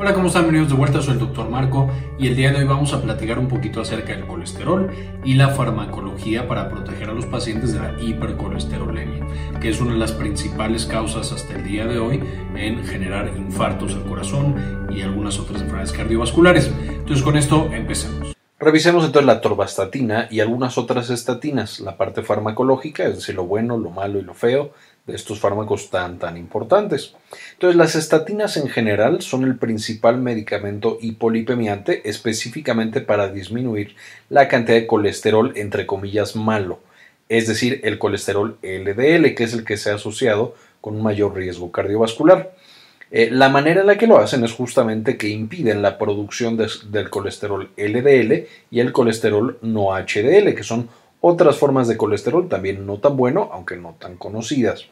Hola, ¿cómo están? Bienvenidos de vuelta, soy el doctor Marco y el día de hoy vamos a platicar un poquito acerca del colesterol y la farmacología para proteger a los pacientes de la hipercolesterolemia, que es una de las principales causas hasta el día de hoy en generar infartos al corazón y algunas otras enfermedades cardiovasculares. Entonces con esto empecemos. Revisemos entonces la torvastatina y algunas otras estatinas, la parte farmacológica, es decir, lo bueno, lo malo y lo feo, de estos fármacos tan tan importantes. Entonces, las estatinas en general son el principal medicamento hipolipemiante específicamente para disminuir la cantidad de colesterol entre comillas malo, es decir, el colesterol LDL, que es el que se ha asociado con un mayor riesgo cardiovascular. Eh, la manera en la que lo hacen es justamente que impiden la producción del colesterol LDL y el colesterol no HDL, que son otras formas de colesterol también no tan bueno, aunque no tan conocidas.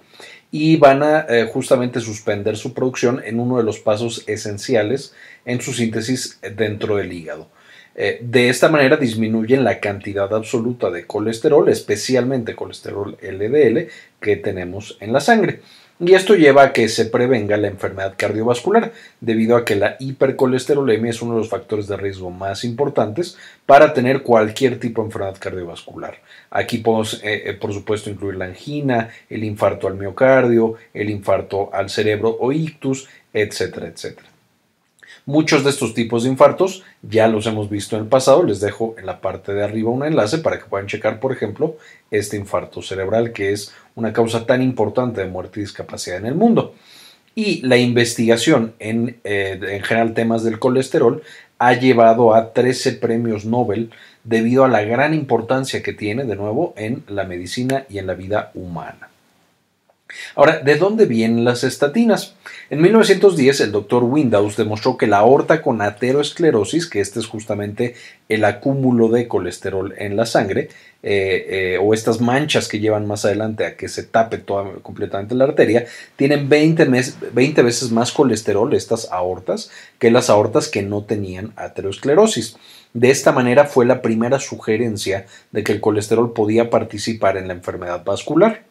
Y van a eh, justamente suspender su producción en uno de los pasos esenciales en su síntesis dentro del hígado. Eh, de esta manera disminuyen la cantidad absoluta de colesterol, especialmente colesterol LDL, que tenemos en la sangre y esto lleva a que se prevenga la enfermedad cardiovascular, debido a que la hipercolesterolemia es uno de los factores de riesgo más importantes para tener cualquier tipo de enfermedad cardiovascular. Aquí podemos, eh, eh, por supuesto, incluir la angina, el infarto al miocardio, el infarto al cerebro o ictus, etcétera, etcétera. Muchos de estos tipos de infartos ya los hemos visto en el pasado. Les dejo en la parte de arriba un enlace para que puedan checar, por ejemplo, este infarto cerebral, que es una causa tan importante de muerte y discapacidad en el mundo. Y la investigación en, eh, en general temas del colesterol ha llevado a 13 premios Nobel debido a la gran importancia que tiene, de nuevo, en la medicina y en la vida humana. Ahora, ¿de dónde vienen las estatinas? En 1910 el doctor Windows demostró que la aorta con ateroesclerosis, que este es justamente el acúmulo de colesterol en la sangre, eh, eh, o estas manchas que llevan más adelante a que se tape completamente la arteria, tienen 20, 20 veces más colesterol, estas aortas, que las aortas que no tenían ateroesclerosis. De esta manera fue la primera sugerencia de que el colesterol podía participar en la enfermedad vascular.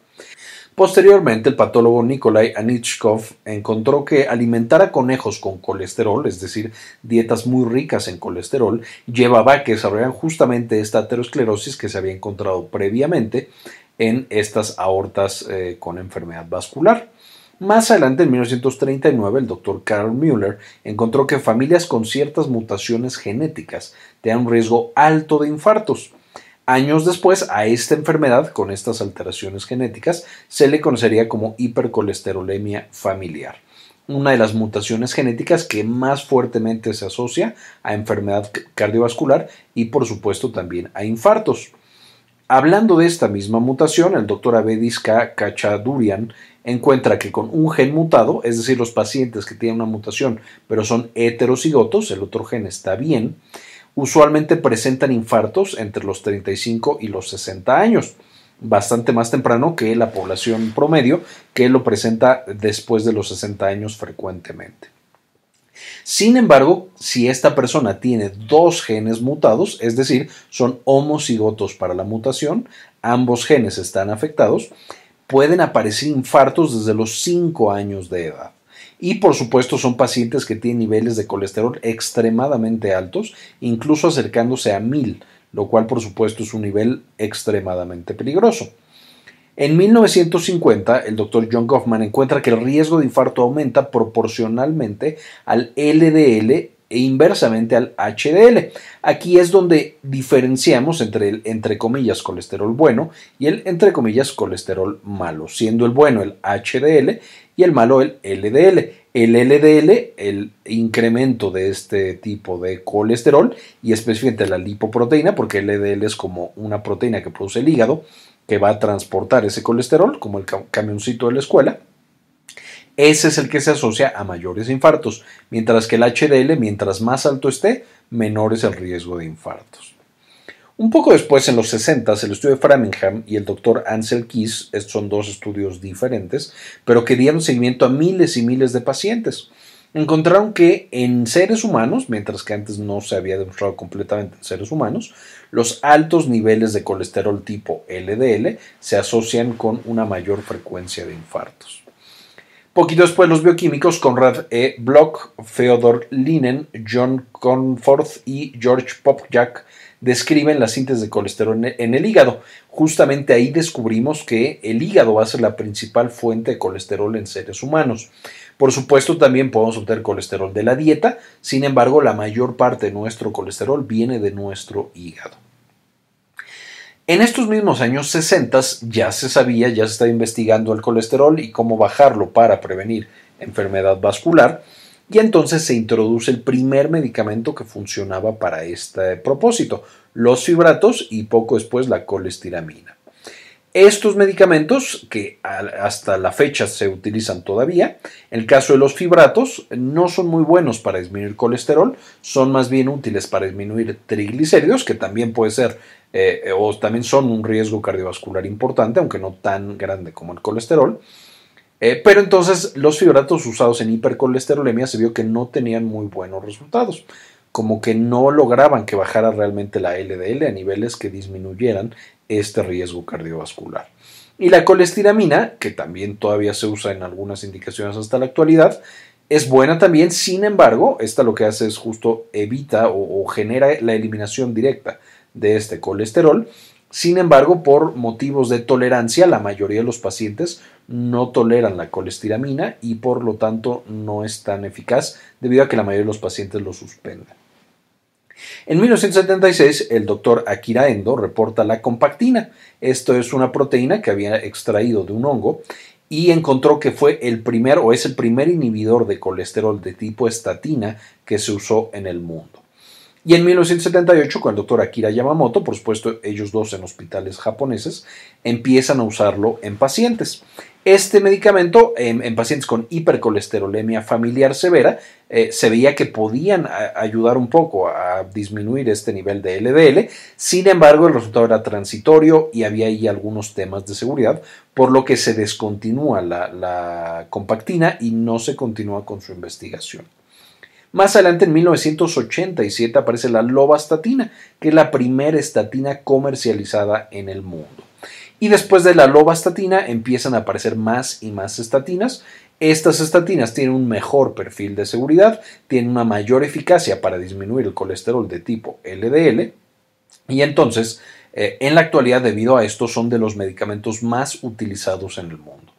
Posteriormente, el patólogo Nikolai Anichkov encontró que alimentar a conejos con colesterol, es decir, dietas muy ricas en colesterol, llevaba a que desarrollaran justamente esta aterosclerosis que se había encontrado previamente en estas aortas eh, con enfermedad vascular. Más adelante, en 1939, el doctor Carl Müller encontró que familias con ciertas mutaciones genéticas tenían un riesgo alto de infartos. Años después, a esta enfermedad, con estas alteraciones genéticas, se le conocería como hipercolesterolemia familiar, una de las mutaciones genéticas que más fuertemente se asocia a enfermedad cardiovascular y, por supuesto, también a infartos. Hablando de esta misma mutación, el doctor Abedis K. Kachadurian encuentra que con un gen mutado, es decir, los pacientes que tienen una mutación pero son heterocigotos, el otro gen está bien, usualmente presentan infartos entre los 35 y los 60 años, bastante más temprano que la población promedio, que lo presenta después de los 60 años frecuentemente. Sin embargo, si esta persona tiene dos genes mutados, es decir, son homocigotos para la mutación, ambos genes están afectados, pueden aparecer infartos desde los 5 años de edad. Y por supuesto son pacientes que tienen niveles de colesterol extremadamente altos, incluso acercándose a 1000, lo cual por supuesto es un nivel extremadamente peligroso. En 1950, el doctor John Goffman encuentra que el riesgo de infarto aumenta proporcionalmente al LDL e inversamente al HDL. Aquí es donde diferenciamos entre el entre comillas colesterol bueno y el entre comillas colesterol malo, siendo el bueno el HDL y el malo el LDL. El LDL, el incremento de este tipo de colesterol y específicamente la lipoproteína, porque el LDL es como una proteína que produce el hígado que va a transportar ese colesterol, como el camioncito de la escuela ese es el que se asocia a mayores infartos, mientras que el HDL, mientras más alto esté, menor es el riesgo de infartos. Un poco después, en los 60, el estudio de Framingham y el doctor Ansel Keys, estos son dos estudios diferentes, pero que dieron seguimiento a miles y miles de pacientes. Encontraron que en seres humanos, mientras que antes no se había demostrado completamente en seres humanos, los altos niveles de colesterol tipo LDL se asocian con una mayor frecuencia de infartos. Poquito después, los bioquímicos Conrad E. Bloch, Feodor Linen, John Conforth y George Popjak describen la síntesis de colesterol en el hígado. Justamente ahí descubrimos que el hígado va a ser la principal fuente de colesterol en seres humanos. Por supuesto, también podemos obtener colesterol de la dieta, sin embargo, la mayor parte de nuestro colesterol viene de nuestro hígado. En estos mismos años 60 ya se sabía, ya se estaba investigando el colesterol y cómo bajarlo para prevenir enfermedad vascular, y entonces se introduce el primer medicamento que funcionaba para este propósito, los fibratos y poco después la colestiramina. Estos medicamentos, que hasta la fecha se utilizan todavía, en el caso de los fibratos, no son muy buenos para disminuir colesterol, son más bien útiles para disminuir triglicéridos, que también puede ser, eh, o también son un riesgo cardiovascular importante, aunque no tan grande como el colesterol. Eh, pero entonces los fibratos usados en hipercolesterolemia se vio que no tenían muy buenos resultados, como que no lograban que bajara realmente la LDL a niveles que disminuyeran este riesgo cardiovascular. Y la colestiramina, que también todavía se usa en algunas indicaciones hasta la actualidad, es buena también, sin embargo, esta lo que hace es justo evita o genera la eliminación directa de este colesterol. Sin embargo, por motivos de tolerancia, la mayoría de los pacientes no toleran la colestiramina y por lo tanto no es tan eficaz debido a que la mayoría de los pacientes lo suspenden. En 1976, el doctor Akira Endo reporta la compactina. Esto es una proteína que había extraído de un hongo y encontró que fue el primer o es el primer inhibidor de colesterol de tipo estatina que se usó en el mundo. Y en 1978, con el doctor Akira Yamamoto, por supuesto ellos dos en hospitales japoneses, empiezan a usarlo en pacientes. Este medicamento en, pacientes con hipercolesterolemia familiar severa eh, se veía que podían ayudar un poco a disminuir este nivel de LDL, sin embargo el resultado era transitorio y había ahí algunos temas de seguridad, por lo que se descontinúa la compactina y no se continúa con su investigación. Más adelante, en 1987, aparece la lovastatina, que es la primera estatina comercializada en el mundo. Y después de la lovastatina empiezan a aparecer más y más estatinas. Estas estatinas tienen un mejor perfil de seguridad, tienen una mayor eficacia para disminuir el colesterol de tipo LDL y entonces eh, en la actualidad debido a esto son de los medicamentos más utilizados en el mundo.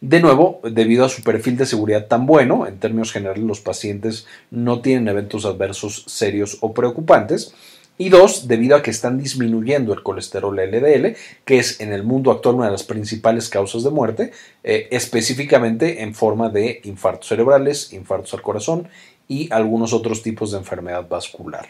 De nuevo, debido a su perfil de seguridad tan bueno, en términos generales los pacientes no tienen eventos adversos serios o preocupantes, y dos, debido a que están disminuyendo el colesterol LDL, que es en el mundo actual una de las principales causas de muerte, eh, específicamente en forma de infartos cerebrales, infartos al corazón y algunos otros tipos de enfermedad vascular.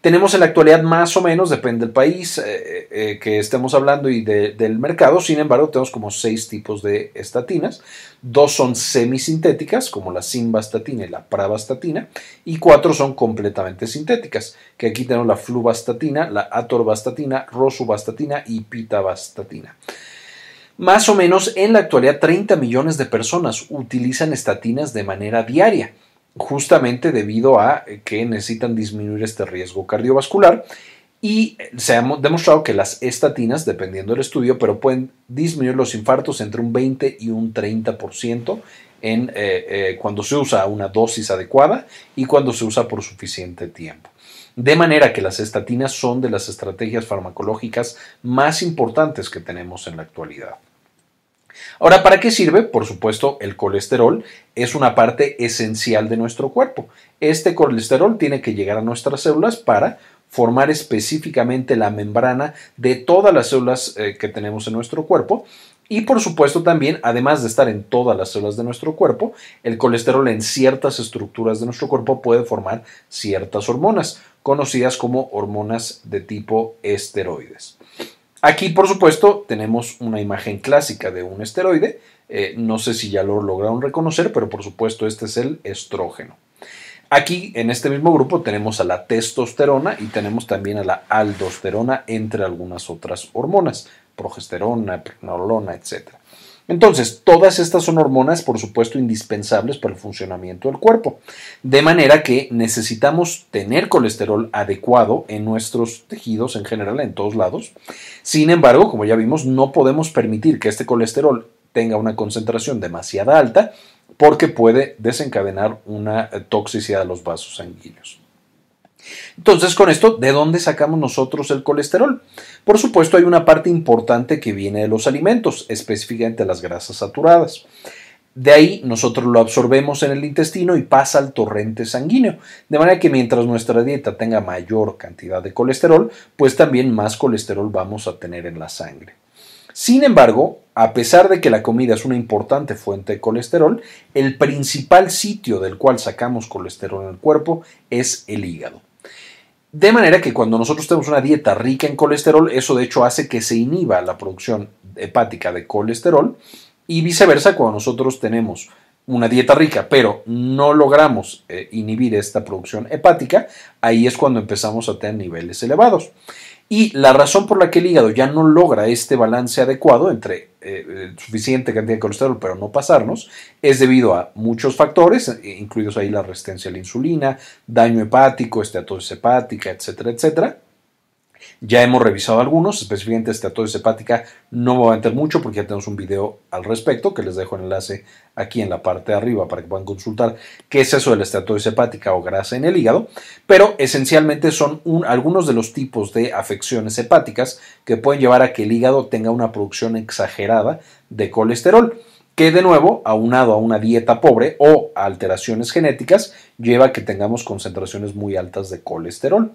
Tenemos en la actualidad más o menos, depende del país eh, eh, eh, que estemos hablando y del mercado, sin embargo tenemos como seis tipos de estatinas. Dos son semisintéticas, como la simvastatina y la pravastatina, y cuatro son completamente sintéticas, que aquí tenemos la fluvastatina, la atorvastatina, rosuvastatina y pitavastatina. Más o menos en la actualidad 30 millones de personas utilizan estatinas de manera diaria justamente debido a que necesitan disminuir este riesgo cardiovascular y se ha demostrado que las estatinas, dependiendo del estudio, pero pueden disminuir los infartos entre un 20 y un 30% en, eh, eh, cuando se usa una dosis adecuada y cuando se usa por suficiente tiempo. De manera que las estatinas son de las estrategias farmacológicas más importantes que tenemos en la actualidad. Ahora, ¿para qué sirve? Por supuesto, el colesterol es una parte esencial de nuestro cuerpo. Este colesterol tiene que llegar a nuestras células para formar específicamente la membrana de todas las células eh, que tenemos en nuestro cuerpo. Y por supuesto también, además de estar en todas las células de nuestro cuerpo, el colesterol en ciertas estructuras de nuestro cuerpo puede formar ciertas hormonas, conocidas como hormonas de tipo esteroides. Aquí, por supuesto, tenemos una imagen clásica de un esteroide. Eh, no sé si ya lo lograron reconocer, pero por supuesto este es el estrógeno. Aquí, en este mismo grupo, tenemos a la testosterona y tenemos también a la aldosterona, entre algunas otras hormonas, progesterona, pregnenolona, etc. Entonces, todas estas son hormonas, por supuesto, indispensables para el funcionamiento del cuerpo. De manera que necesitamos tener colesterol adecuado en nuestros tejidos en general, en todos lados. Sin embargo, como ya vimos, no podemos permitir que este colesterol tenga una concentración demasiada alta porque puede desencadenar una toxicidad de los vasos sanguíneos. Entonces, con esto, ¿de dónde sacamos nosotros el colesterol? Por supuesto, hay una parte importante que viene de los alimentos, específicamente las grasas saturadas. De ahí nosotros lo absorbemos en el intestino y pasa al torrente sanguíneo. De manera que mientras nuestra dieta tenga mayor cantidad de colesterol, pues también más colesterol vamos a tener en la sangre. Sin embargo, a pesar de que la comida es una importante fuente de colesterol, el principal sitio del cual sacamos colesterol en el cuerpo es el hígado. De manera que cuando nosotros tenemos una dieta rica en colesterol, eso de hecho hace que se inhiba la producción hepática de colesterol y viceversa cuando nosotros tenemos una dieta rica, pero no logramos eh, inhibir esta producción hepática, ahí es cuando empezamos a tener niveles elevados. Y la razón por la que el hígado ya no logra este balance adecuado entre eh, eh, suficiente cantidad de colesterol pero no pasarnos es debido a muchos factores, eh, incluidos ahí la resistencia a la insulina, daño hepático, esteatosis hepática, etcétera, etcétera. Ya hemos revisado algunos, específicamente esteatosis hepática no me voy a meter mucho porque ya tenemos un video al respecto que les dejo el enlace aquí en la parte de arriba para que puedan consultar qué es eso de la esteatosis hepática o grasa en el hígado, pero esencialmente son algunos de los tipos de afecciones hepáticas que pueden llevar a que el hígado tenga una producción exagerada de colesterol que de nuevo, aunado a una dieta pobre o alteraciones genéticas, lleva a que tengamos concentraciones muy altas de colesterol.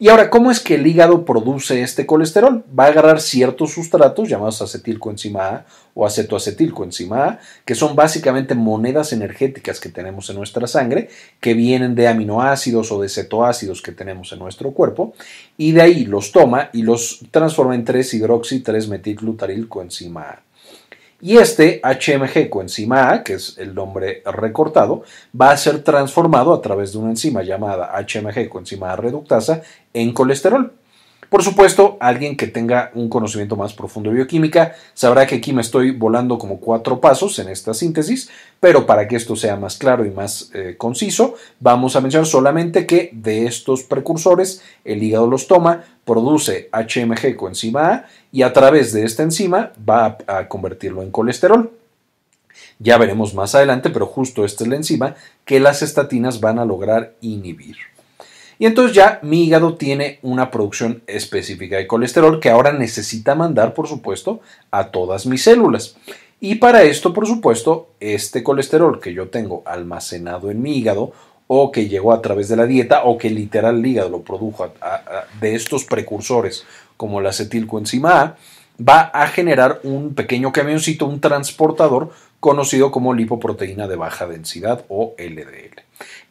Y ahora, ¿cómo es que el hígado produce este colesterol? Va a agarrar ciertos sustratos llamados acetilcoenzima A o acetoacetilcoenzima A, que son básicamente monedas energéticas que tenemos en nuestra sangre, que vienen de aminoácidos o de cetoácidos que tenemos en nuestro cuerpo, y de ahí los toma y los transforma en 3-hidroxi 3-metilglutarilcoenzima A. Y este HMG coenzima A, que es el nombre recortado, va a ser transformado a través de una enzima llamada HMG coenzima A reductasa en colesterol. Por supuesto, alguien que tenga un conocimiento más profundo de bioquímica sabrá que aquí me estoy volando como cuatro pasos en esta síntesis, pero para que esto sea más claro y más eh, conciso, vamos a mencionar solamente que de estos precursores el hígado los toma, produce HMG coenzima A y a través de esta enzima va a convertirlo en colesterol. Ya veremos más adelante, pero justo esta es la enzima que las estatinas van a lograr inhibir. Y entonces ya mi hígado tiene una producción específica de colesterol que ahora necesita mandar, por supuesto, a todas mis células. Y para esto, por supuesto, este colesterol que yo tengo almacenado en mi hígado o que llegó a través de la dieta o que literal el hígado lo produjo de estos precursores como la acetilcoenzima A, va a generar un pequeño camioncito, un transportador conocido como lipoproteína de baja densidad o LDL.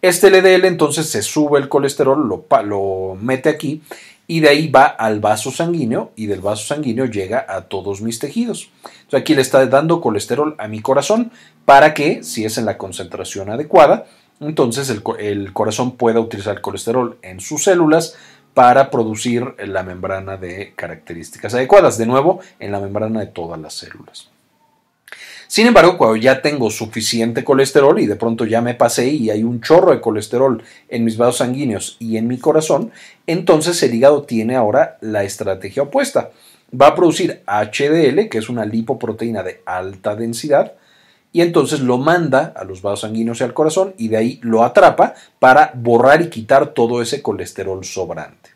Este LDL entonces se sube el colesterol, lo, mete aquí y de ahí va al vaso sanguíneo y del vaso sanguíneo llega a todos mis tejidos. Aquí le está dando colesterol a mi corazón para que, si es en la concentración adecuada, entonces el, corazón pueda utilizar colesterol en sus células para producir la membrana de características adecuadas, de nuevo en la membrana de todas las células. Sin embargo, cuando ya tengo suficiente colesterol y de pronto ya me pasé y hay un chorro de colesterol en mis vasos sanguíneos y en mi corazón, entonces el hígado tiene ahora la estrategia opuesta. Va a producir HDL, que es una lipoproteína de alta densidad, y entonces lo manda a los vasos sanguíneos y al corazón y de ahí lo atrapa para borrar y quitar todo ese colesterol sobrante.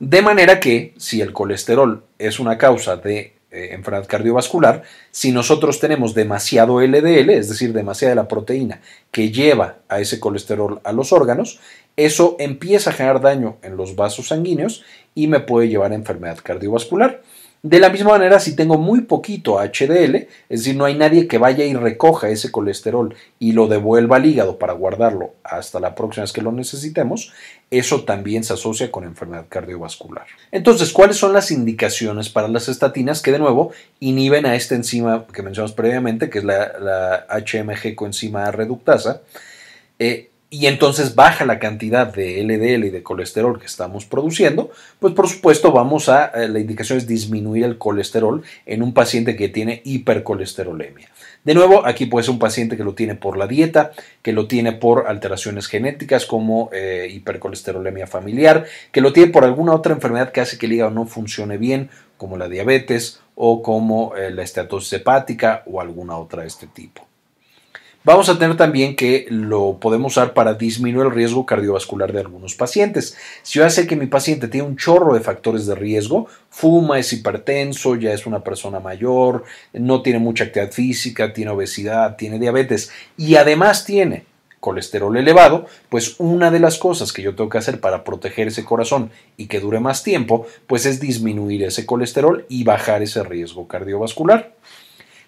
De manera que si el colesterol es una causa de enfermedad cardiovascular, si nosotros tenemos demasiado LDL, es decir, demasiada de la proteína que lleva a ese colesterol a los órganos, eso empieza a generar daño en los vasos sanguíneos y me puede llevar a enfermedad cardiovascular. De la misma manera, si tengo muy poquito HDL, es decir, no hay nadie que vaya y recoja ese colesterol y lo devuelva al hígado para guardarlo hasta la próxima vez que lo necesitemos, eso también se asocia con enfermedad cardiovascular. Entonces, ¿cuáles son las indicaciones para las estatinas que de nuevo inhiben a esta enzima que mencionamos previamente, que es la, HMG coenzima reductasa? Eh, y entonces baja la cantidad de LDL y de colesterol que estamos produciendo, pues por supuesto vamos a, eh, la indicación es disminuir el colesterol en un paciente que tiene hipercolesterolemia. De nuevo, aquí puede ser un paciente que lo tiene por la dieta, que lo tiene por alteraciones genéticas como eh, hipercolesterolemia familiar, que lo tiene por alguna otra enfermedad que hace que el hígado no funcione bien, como la diabetes o como eh, la esteatosis hepática o alguna otra de este tipo. Vamos a tener también que lo podemos usar para disminuir el riesgo cardiovascular de algunos pacientes. Si yo sé que mi paciente tiene un chorro de factores de riesgo, fuma, es hipertenso, ya es una persona mayor, no tiene mucha actividad física, tiene obesidad, tiene diabetes y además tiene colesterol elevado, pues una de las cosas que yo tengo que hacer para proteger ese corazón y que dure más tiempo, pues es disminuir ese colesterol y bajar ese riesgo cardiovascular.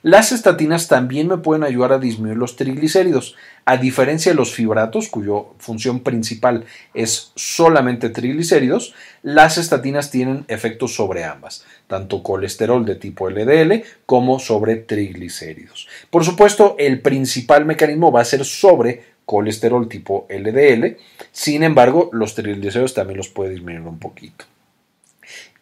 Las estatinas también me pueden ayudar a disminuir los triglicéridos. A diferencia de los fibratos, cuya función principal es solamente triglicéridos, las estatinas tienen efectos sobre ambas, tanto colesterol de tipo LDL como sobre triglicéridos. Por supuesto, el principal mecanismo va a ser sobre colesterol tipo LDL, sin embargo, los triglicéridos también los puede disminuir un poquito.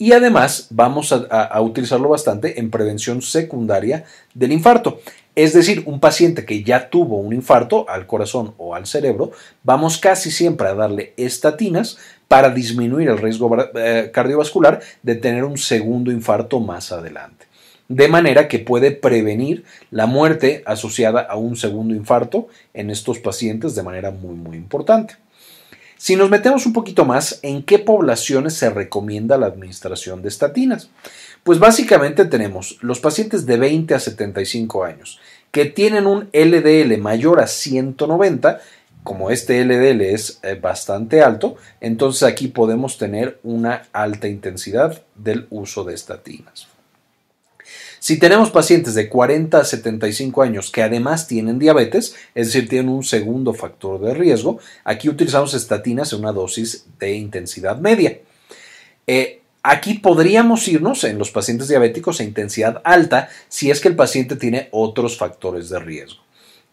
Y además vamos a, utilizarlo bastante en prevención secundaria del infarto. Es decir, un paciente que ya tuvo un infarto al corazón o al cerebro, vamos casi siempre a darle estatinas para disminuir el riesgo eh, cardiovascular de tener un segundo infarto más adelante. De manera que puede prevenir la muerte asociada a un segundo infarto en estos pacientes de manera muy muy importante. Si nos metemos un poquito más, ¿en qué poblaciones se recomienda la administración de estatinas? Pues básicamente tenemos los pacientes de 20 a 75 años que tienen un LDL mayor a 190, como este LDL es eh, bastante alto, entonces aquí podemos tener una alta intensidad del uso de estatinas. Si tenemos pacientes de 40 a 75 años que además tienen diabetes, es decir, tienen un segundo factor de riesgo, aquí utilizamos estatinas en una dosis de intensidad media. Eh, aquí podríamos irnos en los pacientes diabéticos a intensidad alta si es que el paciente tiene otros factores de riesgo.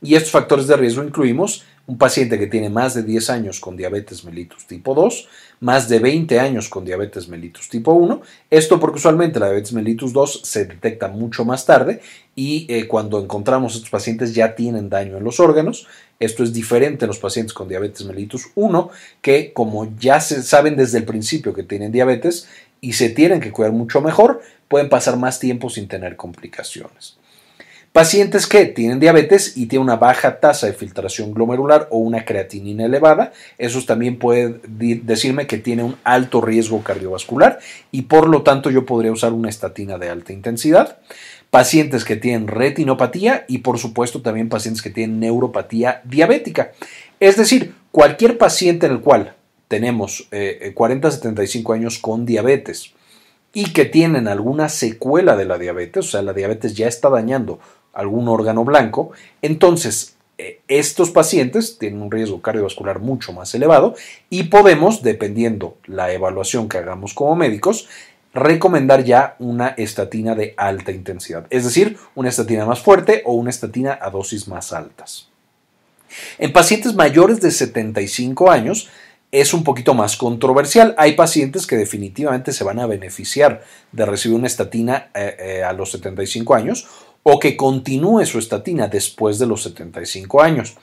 Y estos factores de riesgo incluimos un paciente que tiene más de 10 años con diabetes mellitus tipo 2, más de 20 años con diabetes mellitus tipo 1. Esto porque usualmente la diabetes mellitus 2 se detecta mucho más tarde y eh, cuando encontramos estos pacientes ya tienen daño en los órganos. Esto es diferente en los pacientes con diabetes mellitus 1 que como ya se saben desde el principio que tienen diabetes y se tienen que cuidar mucho mejor, pueden pasar más tiempo sin tener complicaciones. Pacientes que tienen diabetes y tienen una baja tasa de filtración glomerular o una creatinina elevada, esos también pueden decirme que tiene un alto riesgo cardiovascular y por lo tanto yo podría usar una estatina de alta intensidad. Pacientes que tienen retinopatía y por supuesto también pacientes que tienen neuropatía diabética. Es decir, cualquier paciente en el cual tenemos 40 a 75 años con diabetes y que tienen alguna secuela de la diabetes, o sea, la diabetes ya está dañando algún órgano blanco, entonces eh, estos pacientes tienen un riesgo cardiovascular mucho más elevado y podemos, dependiendo la evaluación que hagamos como médicos, recomendar ya una estatina de alta intensidad, es decir, una estatina más fuerte o una estatina a dosis más altas. En pacientes mayores de 75 años es un poquito más controversial. Hay pacientes que definitivamente se van a beneficiar de recibir una estatina eh, eh, a los 75 años o que continúe su estatina después de los 75 años.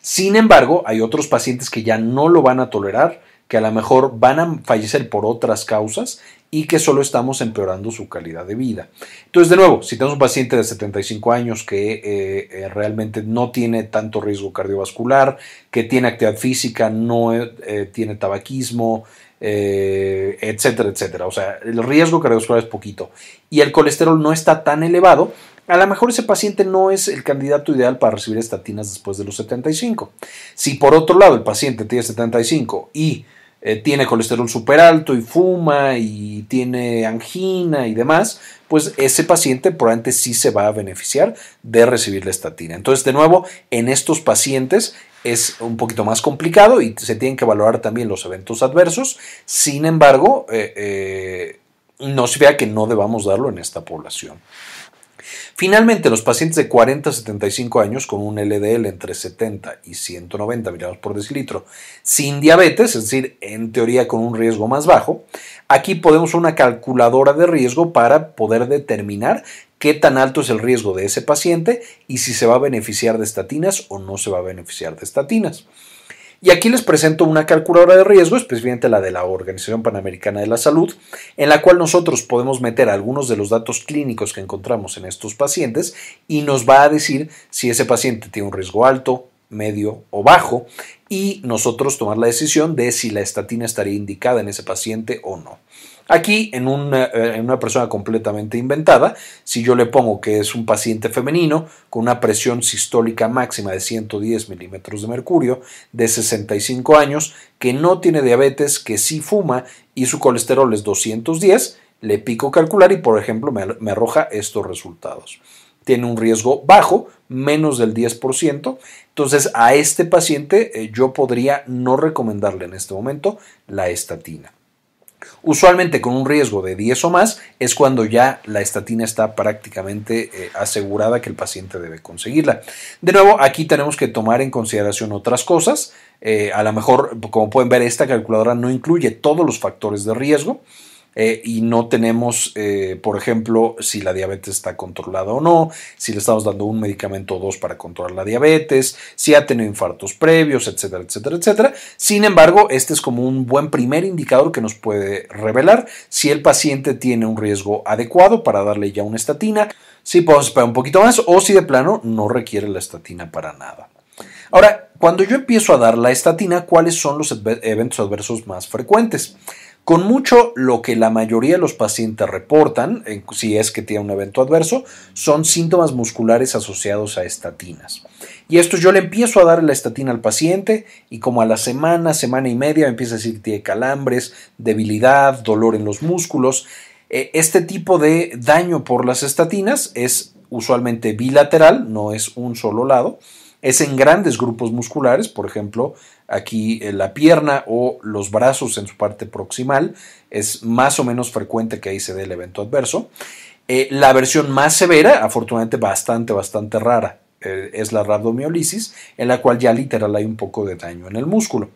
Sin embargo, hay otros pacientes que ya no lo van a tolerar, que a lo mejor van a fallecer por otras causas y que solo estamos empeorando su calidad de vida. Entonces, de nuevo, si tenemos un paciente de 75 años que eh, eh, realmente no tiene tanto riesgo cardiovascular, que tiene actividad física, no eh, tiene tabaquismo, etcétera, etcétera. O sea, el riesgo cardiovascular es poquito y el colesterol no está tan elevado, a lo mejor ese paciente no es el candidato ideal para recibir estatinas después de los 75. Si por otro lado el paciente tiene 75 y eh, tiene colesterol súper alto y fuma y tiene angina y demás, pues ese paciente probablemente sí se va a beneficiar de recibir la estatina. Entonces, de nuevo, en estos pacientes es un poquito más complicado y se tienen que valorar también los eventos adversos. Sin embargo, eh, eh, no se vea que no debamos darlo en esta población. Finalmente, los pacientes de 40 a 75 años con un LDL entre 70 y 190 miligramos por decilitro sin diabetes, es decir, en teoría con un riesgo más bajo, aquí podemos una calculadora de riesgo para poder determinar qué tan alto es el riesgo de ese paciente y si se va a beneficiar de estatinas o no se va a beneficiar de estatinas. Y aquí les presento una calculadora de riesgo, especialmente la de la Organización Panamericana de la Salud, en la cual nosotros podemos meter algunos de los datos clínicos que encontramos en estos pacientes y nos va a decir si ese paciente tiene un riesgo alto, medio o bajo y nosotros tomar la decisión de si la estatina estaría indicada en ese paciente o no. Aquí, en una, eh, en una, persona completamente inventada, si yo le pongo que es un paciente femenino con una presión sistólica máxima de 110 milímetros de mercurio, de 65 años, que no tiene diabetes, que sí fuma y su colesterol es 210, le pico calcular y, por ejemplo, me, me arroja estos resultados. Tiene un riesgo bajo, menos del 10%. Entonces, a este paciente eh, yo podría no recomendarle en este momento la estatina. Usualmente con un riesgo de 10 o más es cuando ya la estatina está prácticamente eh, asegurada que el paciente debe conseguirla. De nuevo, aquí tenemos que tomar en consideración otras cosas. Eh, a lo mejor, como pueden ver, esta calculadora no incluye todos los factores de riesgo. Eh, y no tenemos, eh, por ejemplo, si la diabetes está controlada o no, si le estamos dando un medicamento o dos para controlar la diabetes, si ha tenido infartos previos, etcétera, etcétera, etcétera. Sin embargo, este es como un buen primer indicador que nos puede revelar si el paciente tiene un riesgo adecuado para darle ya una estatina, si podemos esperar un poquito más o si de plano no requiere la estatina para nada. Ahora, cuando yo empiezo a dar la estatina, ¿cuáles son los eventos adversos más frecuentes? Con mucho lo que la mayoría de los pacientes reportan, si es que tiene un evento adverso, son síntomas musculares asociados a estatinas. Y esto yo le empiezo a dar la estatina al paciente y como a la semana, semana y media me empieza a decir que tiene calambres, debilidad, dolor en los músculos. Eh, este tipo de daño por las estatinas es usualmente bilateral, no es un solo lado es en grandes grupos musculares, por ejemplo, aquí en la pierna o los brazos en su parte proximal, es más o menos frecuente que ahí se dé el evento adverso. Eh, la versión más severa, afortunadamente bastante, bastante rara, eh, es la rabdomiolisis, en la cual ya literal hay un poco de daño en el músculo.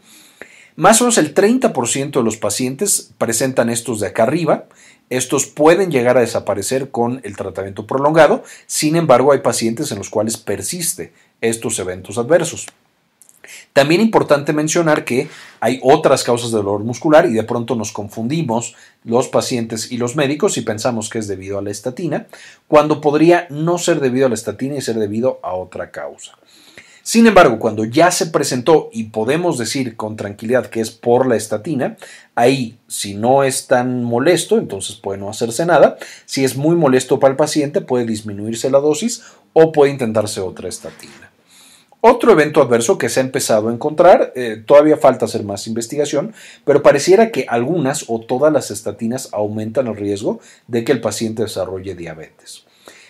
Más o menos el 30% de los pacientes presentan estos de acá arriba. Estos pueden llegar a desaparecer con el tratamiento prolongado, sin embargo hay pacientes en los cuales persiste estos eventos adversos. También importante mencionar que hay otras causas de dolor muscular y de pronto nos confundimos los pacientes y los médicos y pensamos que es debido a la estatina, cuando podría no ser debido a la estatina y ser debido a otra causa. Sin embargo, cuando ya se presentó y podemos decir con tranquilidad que es por la estatina, ahí si no es tan molesto, entonces puede no hacerse nada. Si es muy molesto para el paciente, puede disminuirse la dosis o puede intentarse otra estatina. Otro evento adverso que se ha empezado a encontrar, eh, todavía falta hacer más investigación, pero pareciera que algunas o todas las estatinas aumentan el riesgo de que el paciente desarrolle diabetes.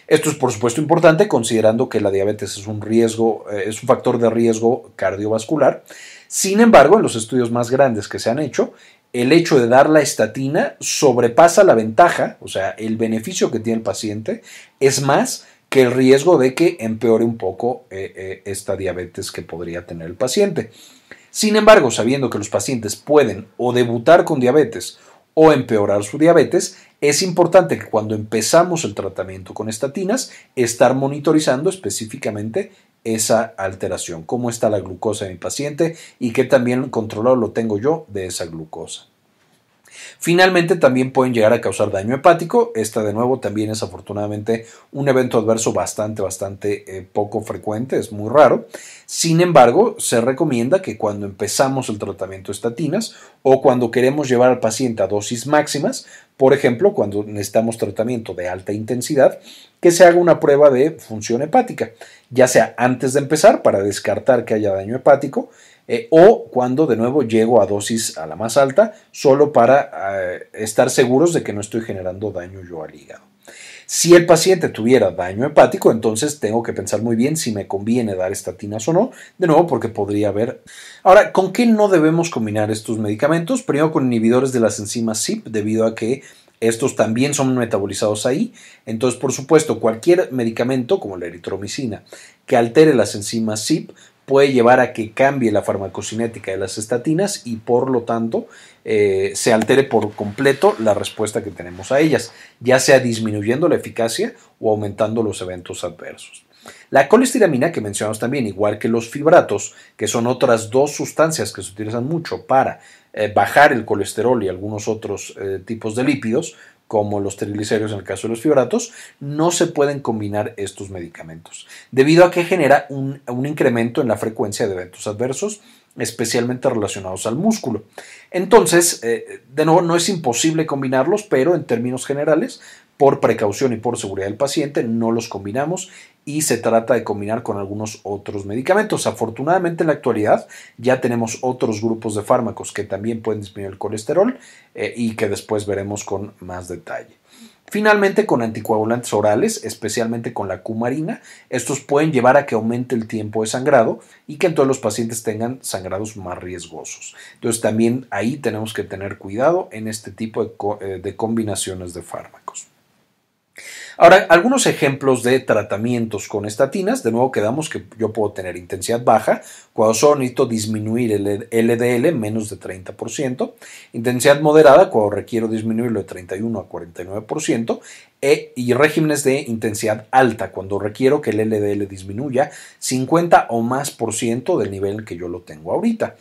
Esto es por supuesto importante considerando que la diabetes es un riesgo, eh, es un factor de riesgo cardiovascular. Sin embargo, en los estudios más grandes que se han hecho, el hecho de dar la estatina sobrepasa la ventaja, o sea, el beneficio que tiene el paciente es más que el riesgo de que empeore un poco eh, eh, esta diabetes que podría tener el paciente. Sin embargo, sabiendo que los pacientes pueden o debutar con diabetes o empeorar su diabetes, es importante que cuando empezamos el tratamiento con estatinas, estar monitorizando específicamente esa alteración, cómo está la glucosa de mi paciente y qué también controlado lo tengo yo de esa glucosa. Finalmente también pueden llegar a causar daño hepático. Esta de nuevo también es afortunadamente un evento adverso bastante, bastante eh, poco frecuente, es muy raro. Sin embargo, se recomienda que cuando empezamos el tratamiento de estatinas o cuando queremos llevar al paciente a dosis máximas, por ejemplo, cuando necesitamos tratamiento de alta intensidad, que se haga una prueba de función hepática, ya sea antes de empezar para descartar que haya daño hepático, eh, o cuando de nuevo llego a dosis a la más alta, solo para eh, estar seguros de que no estoy generando daño yo al hígado. Si el paciente tuviera daño hepático, entonces tengo que pensar muy bien si me conviene dar estatinas o no, de nuevo porque podría haber. Ahora, ¿con qué no debemos combinar estos medicamentos? Primero con inhibidores de las enzimas CYP, debido a que estos también son metabolizados ahí. Entonces, por supuesto, cualquier medicamento, como la eritromicina, que altere las enzimas CYP, puede llevar a que cambie la farmacocinética de las estatinas y por lo tanto eh, se altere por completo la respuesta que tenemos a ellas, ya sea disminuyendo la eficacia o aumentando los eventos adversos. La colestiramina, que mencionamos también, igual que los fibratos, que son otras dos sustancias que se utilizan mucho para eh, bajar el colesterol y algunos otros eh, tipos de lípidos, como los triglicéridos en el caso de los fibratos, no se pueden combinar estos medicamentos, debido a que genera un, incremento en la frecuencia de eventos adversos, especialmente relacionados al músculo. Entonces, eh, de nuevo, no es imposible combinarlos, pero en términos generales, por precaución y por seguridad del paciente, no los combinamos y se trata de combinar con algunos otros medicamentos. Afortunadamente en la actualidad ya tenemos otros grupos de fármacos que también pueden disminuir el colesterol eh, y que después veremos con más detalle. Finalmente, con anticoagulantes orales, especialmente con la cumarina, estos pueden llevar a que aumente el tiempo de sangrado y que todos los pacientes tengan sangrados más riesgosos. Entonces, también ahí tenemos que tener cuidado en este tipo de eh, combinaciones de fármacos. Ahora, algunos ejemplos de tratamientos con estatinas, de nuevo quedamos que yo puedo tener intensidad baja, cuando solo necesito disminuir el LDL menos de 30%, intensidad moderada, cuando requiero disminuirlo de 31 a 49%, e, y regímenes de intensidad alta, cuando requiero que el LDL disminuya 50 o más por ciento del nivel que yo lo tengo ahorita.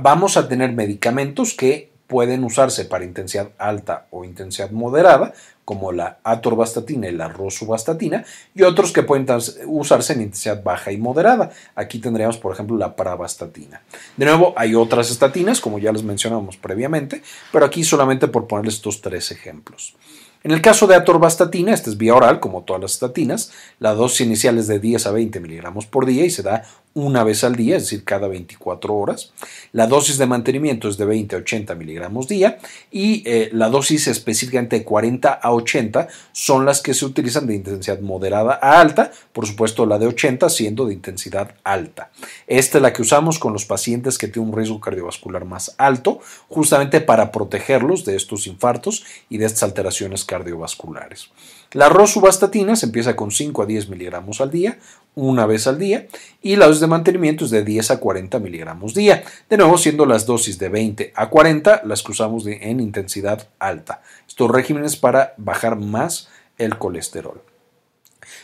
Vamos a tener medicamentos que pueden usarse para intensidad alta o intensidad moderada, como la atorvastatina y la rosuvastatina, y otros que pueden usarse en intensidad baja y moderada. Aquí tendríamos, por ejemplo, la pravastatina. De nuevo, hay otras estatinas, como ya les mencionamos previamente, pero aquí solamente por ponerles estos tres ejemplos. En el caso de atorvastatina, esta es vía oral, como todas las estatinas, la dosis inicial es de 10 a 20 miligramos por día y se da una vez al día, es decir, cada 24 horas. La dosis de mantenimiento es de 20 a 80 miligramos día y eh, la dosis específicamente de 40 a 80 son las que se utilizan de intensidad moderada a alta, por supuesto la de 80 siendo de intensidad alta. Esta es la que usamos con los pacientes que tienen un riesgo cardiovascular más alto, justamente para protegerlos de estos infartos y de estas alteraciones cardiovasculares. La rosuvastatina se empieza con 5 a 10 miligramos al día, una vez al día y la dosis de mantenimiento es de 10 a 40 miligramos día. De nuevo, siendo las dosis de 20 a 40 las que usamos en intensidad alta. Estos regímenes para bajar más el colesterol.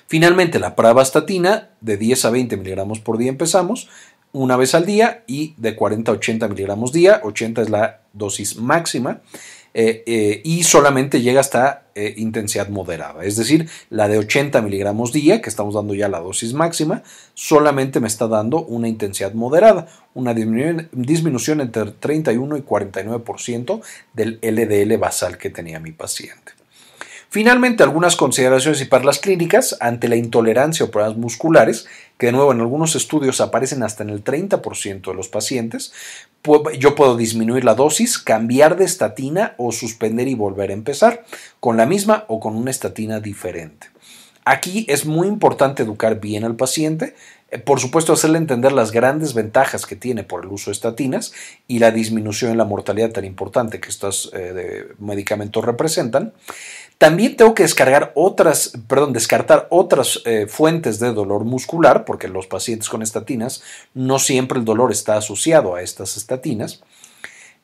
Finalmente, la pravastatina de 10 a 20 miligramos por día empezamos una vez al día y de 40 a 80 miligramos día. 80 es la dosis máxima. Eh, eh, y solamente llega hasta eh, intensidad moderada. Es decir, la de 80 miligramos día, que estamos dando ya la dosis máxima, solamente me está dando una intensidad moderada, una disminución entre 31 y 49% del LDL basal que tenía mi paciente. Finalmente, algunas consideraciones y perlas clínicas ante la intolerancia o problemas musculares, que de nuevo en algunos estudios aparecen hasta en el 30% de los pacientes. Yo puedo disminuir la dosis, cambiar de estatina o suspender y volver a empezar con la misma o con una estatina diferente. Aquí es muy importante educar bien al paciente, eh, por supuesto hacerle entender las grandes ventajas que tiene por el uso de estatinas y la disminución en la mortalidad tan importante que estos eh, medicamentos representan. También tengo que descargar otras, descartar otras eh, fuentes de dolor muscular, porque los pacientes con estatinas no siempre el dolor está asociado a estas estatinas.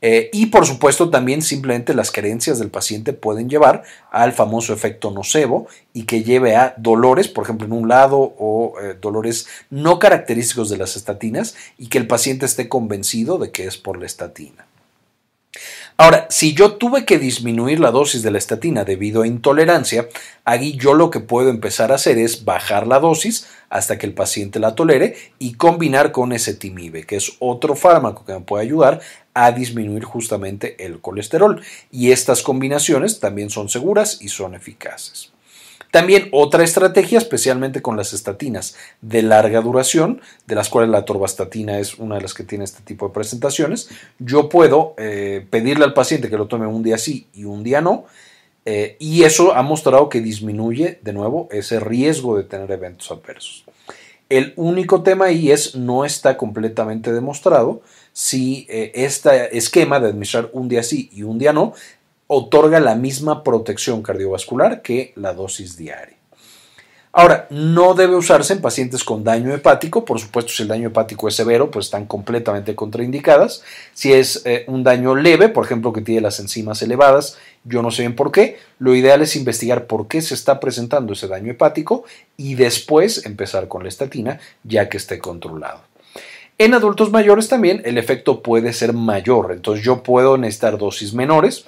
Eh, y por supuesto también simplemente las creencias del paciente pueden llevar al famoso efecto nocebo y que lleve a dolores, por ejemplo, en un lado o eh, dolores no característicos de las estatinas y que el paciente esté convencido de que es por la estatina. Ahora, si yo tuve que disminuir la dosis de la estatina debido a intolerancia, aquí yo lo que puedo empezar a hacer es bajar la dosis hasta que el paciente la tolere y combinar con ezetimibe, que es otro fármaco que me puede ayudar a disminuir justamente el colesterol. Y estas combinaciones también son seguras y son eficaces. También otra estrategia, especialmente con las estatinas de larga duración, de las cuales la torvastatina es una de las que tiene este tipo de presentaciones, yo puedo eh, pedirle al paciente que lo tome un día sí y un día no, eh, y eso ha mostrado que disminuye de nuevo ese riesgo de tener eventos adversos. El único tema ahí es no está completamente demostrado si eh, este esquema de administrar un día sí y un día no otorga la misma protección cardiovascular que la dosis diaria. Ahora, no debe usarse en pacientes con daño hepático, por supuesto si el daño hepático es severo, pues están completamente contraindicadas. Si es eh, un daño leve, por ejemplo que tiene las enzimas elevadas yo no sé bien por qué. Lo ideal es investigar por qué se está presentando ese daño hepático y después empezar con la estatina ya que esté controlado. En adultos mayores también el efecto puede ser mayor, entonces yo puedo necesitar dosis menores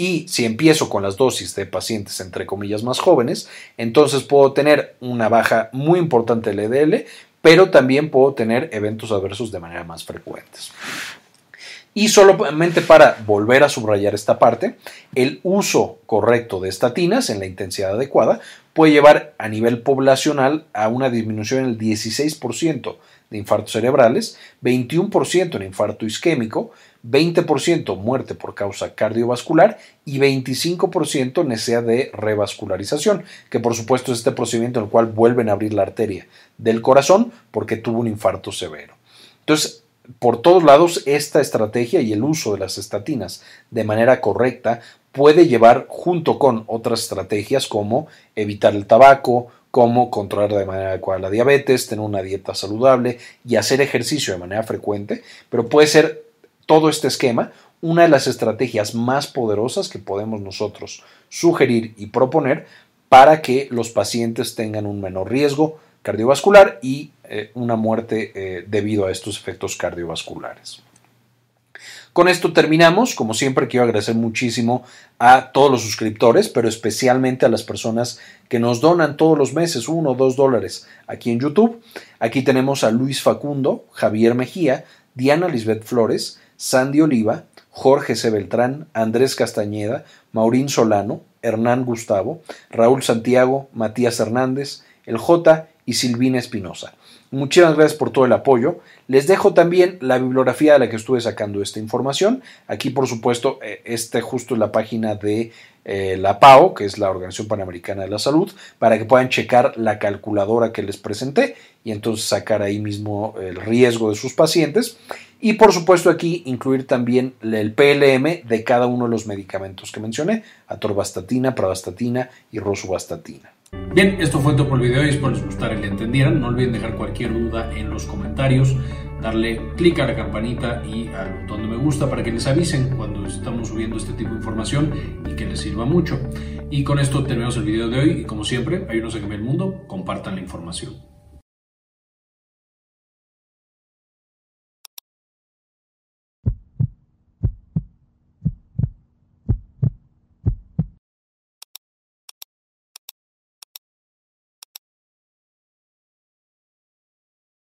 y si empiezo con las dosis de pacientes entre comillas más jóvenes, entonces puedo tener una baja muy importante del EDL, pero también puedo tener eventos adversos de manera más frecuentes. Y solamente para volver a subrayar esta parte, el uso correcto de estatinas en la intensidad adecuada puede llevar a nivel poblacional a una disminución del 16% de infartos cerebrales, 21% en infarto isquémico, 20% muerte por causa cardiovascular y 25% necesidad de revascularización, que por supuesto es este procedimiento en el cual vuelven a abrir la arteria del corazón porque tuvo un infarto severo. Entonces, por todos lados, esta estrategia y el uso de las estatinas de manera correcta puede llevar junto con otras estrategias como evitar el tabaco, como controlar de manera adecuada la diabetes, tener una dieta saludable y hacer ejercicio de manera frecuente, pero puede ser todo este esquema una de las estrategias más poderosas que podemos nosotros sugerir y proponer para que los pacientes tengan un menor riesgo cardiovascular y eh, una muerte eh, debido a estos efectos cardiovasculares. Con esto terminamos. Como siempre, quiero agradecer muchísimo a todos los suscriptores, pero especialmente a las personas que nos donan todos los meses uno o dos dólares aquí en YouTube. Aquí tenemos a Luis Facundo, Javier Mejía, Diana Lisbeth Flores, Sandy Oliva, Jorge C. Beltrán, Andrés Castañeda, Maurín Solano, Hernán Gustavo, Raúl Santiago, Matías Hernández, el J y Silvina Espinosa. Muchísimas gracias por todo el apoyo. Les dejo también la bibliografía de la que estuve sacando esta información. Aquí, por supuesto, eh, este justo es la página de eh, la PAO, que es la Organización Panamericana de la Salud, para que puedan checar la calculadora que les presenté y entonces sacar ahí mismo el riesgo de sus pacientes. Y por supuesto aquí incluir también el PLM de cada uno de los medicamentos que mencioné, atorvastatina, pravastatina y rosuvastatina. Bien, esto fue todo por el video y espero les gustara y le entendieran. No olviden dejar cualquier duda en los comentarios, darle clic a la campanita y al botón de me gusta para que les avisen cuando estamos subiendo este tipo de información y que les sirva mucho. Y con esto terminamos el video de hoy y como siempre, ayúdenos a cambiar el mundo, compartan la información.